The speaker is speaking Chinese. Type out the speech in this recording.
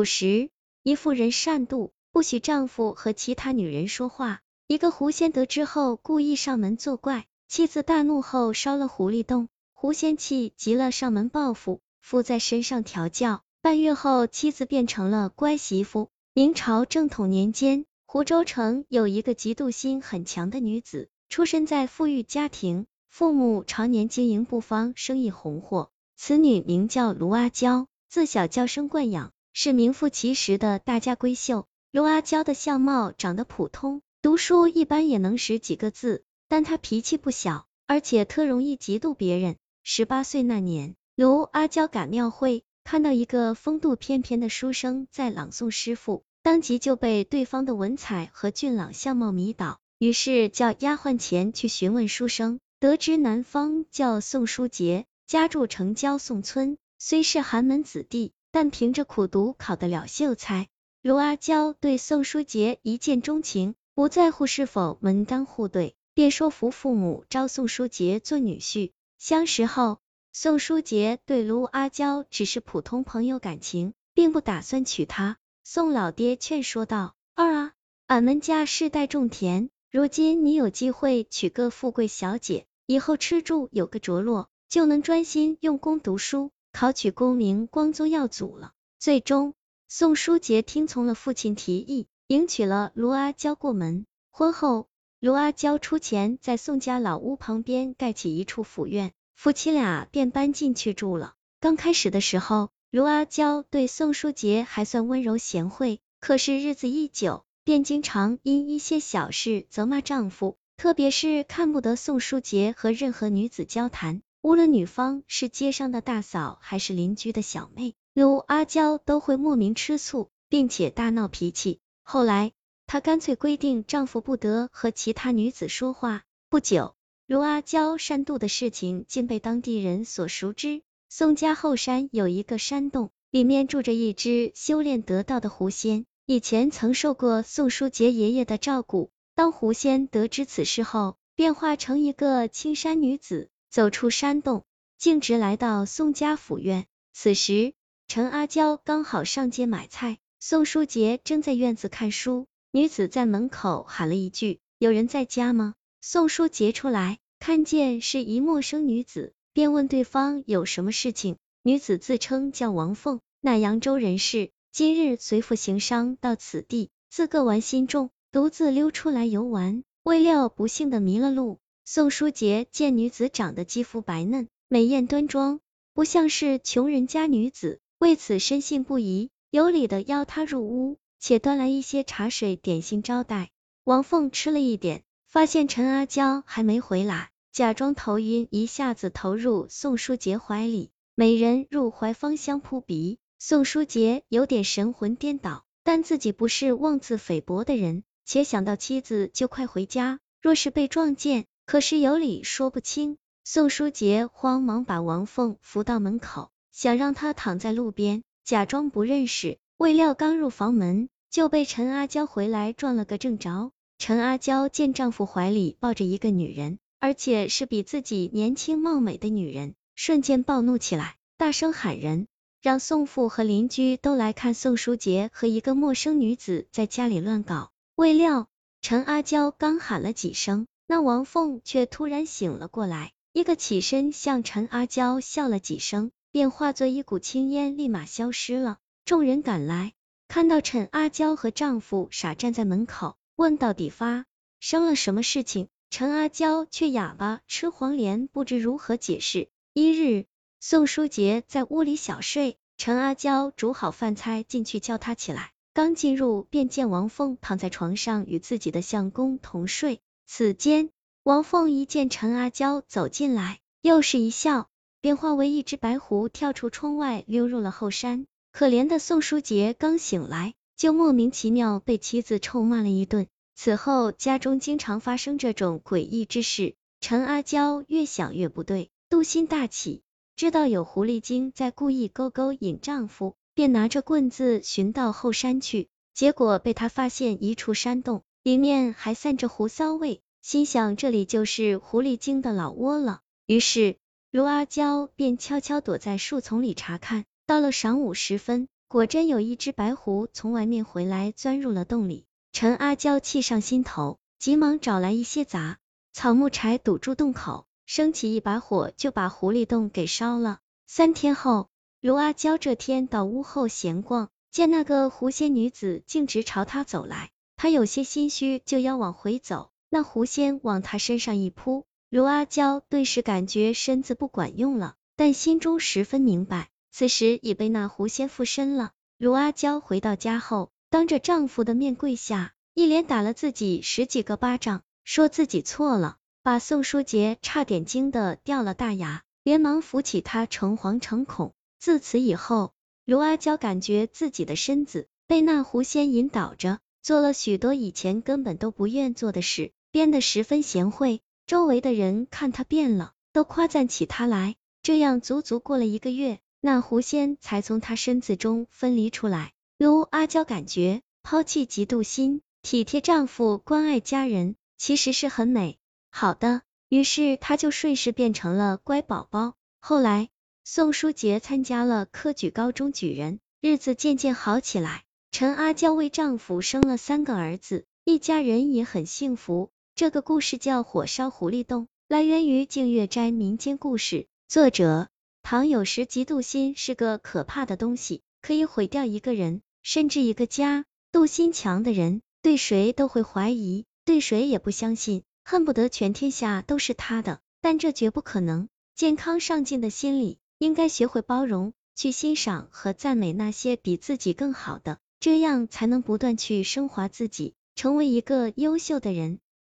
古时，一妇人善妒，不许丈夫和其他女人说话。一个狐仙得知后，故意上门作怪，妻子大怒后烧了狐狸洞。狐仙气急了，上门报复，附在身上调教。半月后，妻子变成了乖媳妇。明朝正统年间，湖州城有一个嫉妒心很强的女子，出身在富裕家庭，父母常年经营布坊，生意红火。此女名叫卢阿娇，自小娇生惯养，是名副其实的大家闺秀。卢阿娇的相貌长得普通。读书一般也能识几个字，但她脾气不小，而且特容易嫉妒别人。十八岁那年，卢阿娇赶庙会，看到一个风度翩翩的书生在朗诵诗赋，当即就被对方的文采和俊朗相貌迷倒，于是叫丫鬟前去询问书生，得知男方叫宋书杰，家住城郊宋村，虽是寒门子弟，但凭着苦读考得了秀才。卢阿娇对宋书杰一见钟情。不在乎是否门当户对，便说服父母招宋书杰做女婿。相识后，宋书杰对卢阿娇只是普通朋友感情，并不打算娶她。宋老爹劝说道：“二啊，俺们家世代种田，如今你有机会娶个富贵小姐，以后吃住有个着落，就能专心用功读书，考取功名，光宗耀祖了。”最终，宋书杰听从了父亲提议。迎娶了卢阿娇过门，婚后卢阿娇出钱在宋家老屋旁边盖起一处府院，夫妻俩便搬进去住了。刚开始的时候，卢阿娇对宋书杰还算温柔贤惠，可是日子一久，便经常因一些小事责骂丈夫，特别是看不得宋书杰和任何女子交谈，无论女方是街上的大嫂还是邻居的小妹，卢阿娇都会莫名吃醋，并且大闹脾气。后来，她干脆规定丈夫不得和其他女子说话。不久，卢阿娇善妒的事情竟被当地人所熟知。宋家后山有一个山洞，里面住着一只修炼得道的狐仙，以前曾受过宋书杰爷爷的照顾。当狐仙得知此事后，变化成一个青山女子，走出山洞，径直来到宋家府院。此时，陈阿娇刚好上街买菜。宋书杰正在院子看书，女子在门口喊了一句：“有人在家吗？”宋书杰出来，看见是一陌生女子，便问对方有什么事情。女子自称叫王凤，乃扬州人士，今日随父行商到此地，自个玩心重，独自溜出来游玩，未料不幸的迷了路。宋书杰见女子长得肌肤白嫩，美艳端庄，不像是穷人家女子，为此深信不疑。有礼的邀她入屋，且端来一些茶水点心招待。王凤吃了一点，发现陈阿娇还没回来，假装头晕，一下子投入宋书杰怀里，美人入怀芳香扑鼻，宋书杰有点神魂颠倒，但自己不是妄自菲薄的人，且想到妻子就快回家，若是被撞见，可是有理说不清。宋书杰慌忙把王凤扶到门口，想让她躺在路边。假装不认识，未料刚入房门，就被陈阿娇回来撞了个正着。陈阿娇见丈夫怀里抱着一个女人，而且是比自己年轻貌美的女人，瞬间暴怒起来，大声喊人，让宋父和邻居都来看宋书杰和一个陌生女子在家里乱搞。未料陈阿娇刚喊了几声，那王凤却突然醒了过来，一个起身向陈阿娇笑了几声。便化作一股青烟，立马消失了。众人赶来，看到陈阿娇和丈夫傻站在门口，问到底发生了什么事情。陈阿娇却哑巴吃黄连，不知如何解释。一日，宋书杰在屋里小睡，陈阿娇煮好饭菜进去叫他起来，刚进入便见王凤躺在床上与自己的相公同睡。此间，王凤一见陈阿娇走进来，又是一笑。便化为一只白狐，跳出窗外，溜入了后山。可怜的宋书杰刚醒来，就莫名其妙被妻子臭骂了一顿。此后家中经常发生这种诡异之事。陈阿娇越想越不对，妒心大起，知道有狐狸精在故意勾勾引丈夫，便拿着棍子寻到后山去。结果被他发现一处山洞，里面还散着狐骚味，心想这里就是狐狸精的老窝了。于是。卢阿娇便悄悄躲在树丛里查看，到了晌午时分，果真有一只白狐从外面回来，钻入了洞里。陈阿娇气上心头，急忙找来一些杂草木柴堵住洞口，升起一把火，就把狐狸洞给烧了。三天后，卢阿娇这天到屋后闲逛，见那个狐仙女子径直朝她走来，他有些心虚，就要往回走，那狐仙往他身上一扑，卢阿娇顿时感觉身子不管用了，但心中十分明白。此时已被那狐仙附身了。卢阿娇回到家后，当着丈夫的面跪下，一连打了自己十几个巴掌，说自己错了，把宋书杰差点惊得掉了大牙，连忙扶起他，诚惶诚恐。自此以后，卢阿娇感觉自己的身子被那狐仙引导着，做了许多以前根本都不愿做的事，变得十分贤惠。周围的人看她变了，都夸赞起她来。这样足足过了一个月。那狐仙才从他身子中分离出来。卢阿娇感觉抛弃嫉妒心，体贴丈夫，关爱家人，其实是很美好的。于是她就顺势变成了乖宝宝。后来宋书杰参加了科举高中举人，日子渐渐好起来。陈阿娇为丈夫生了三个儿子，一家人也很幸福。这个故事叫《火烧狐狸洞》，来源于净月斋民间故事，作者。唐有时嫉妒心是个可怕的东西，可以毁掉一个人，甚至一个家。妒心强的人，对谁都会怀疑，对谁也不相信，恨不得全天下都是他的。但这绝不可能。健康上进的心理，应该学会包容，去欣赏和赞美那些比自己更好的，这样才能不断去升华自己，成为一个优秀的人。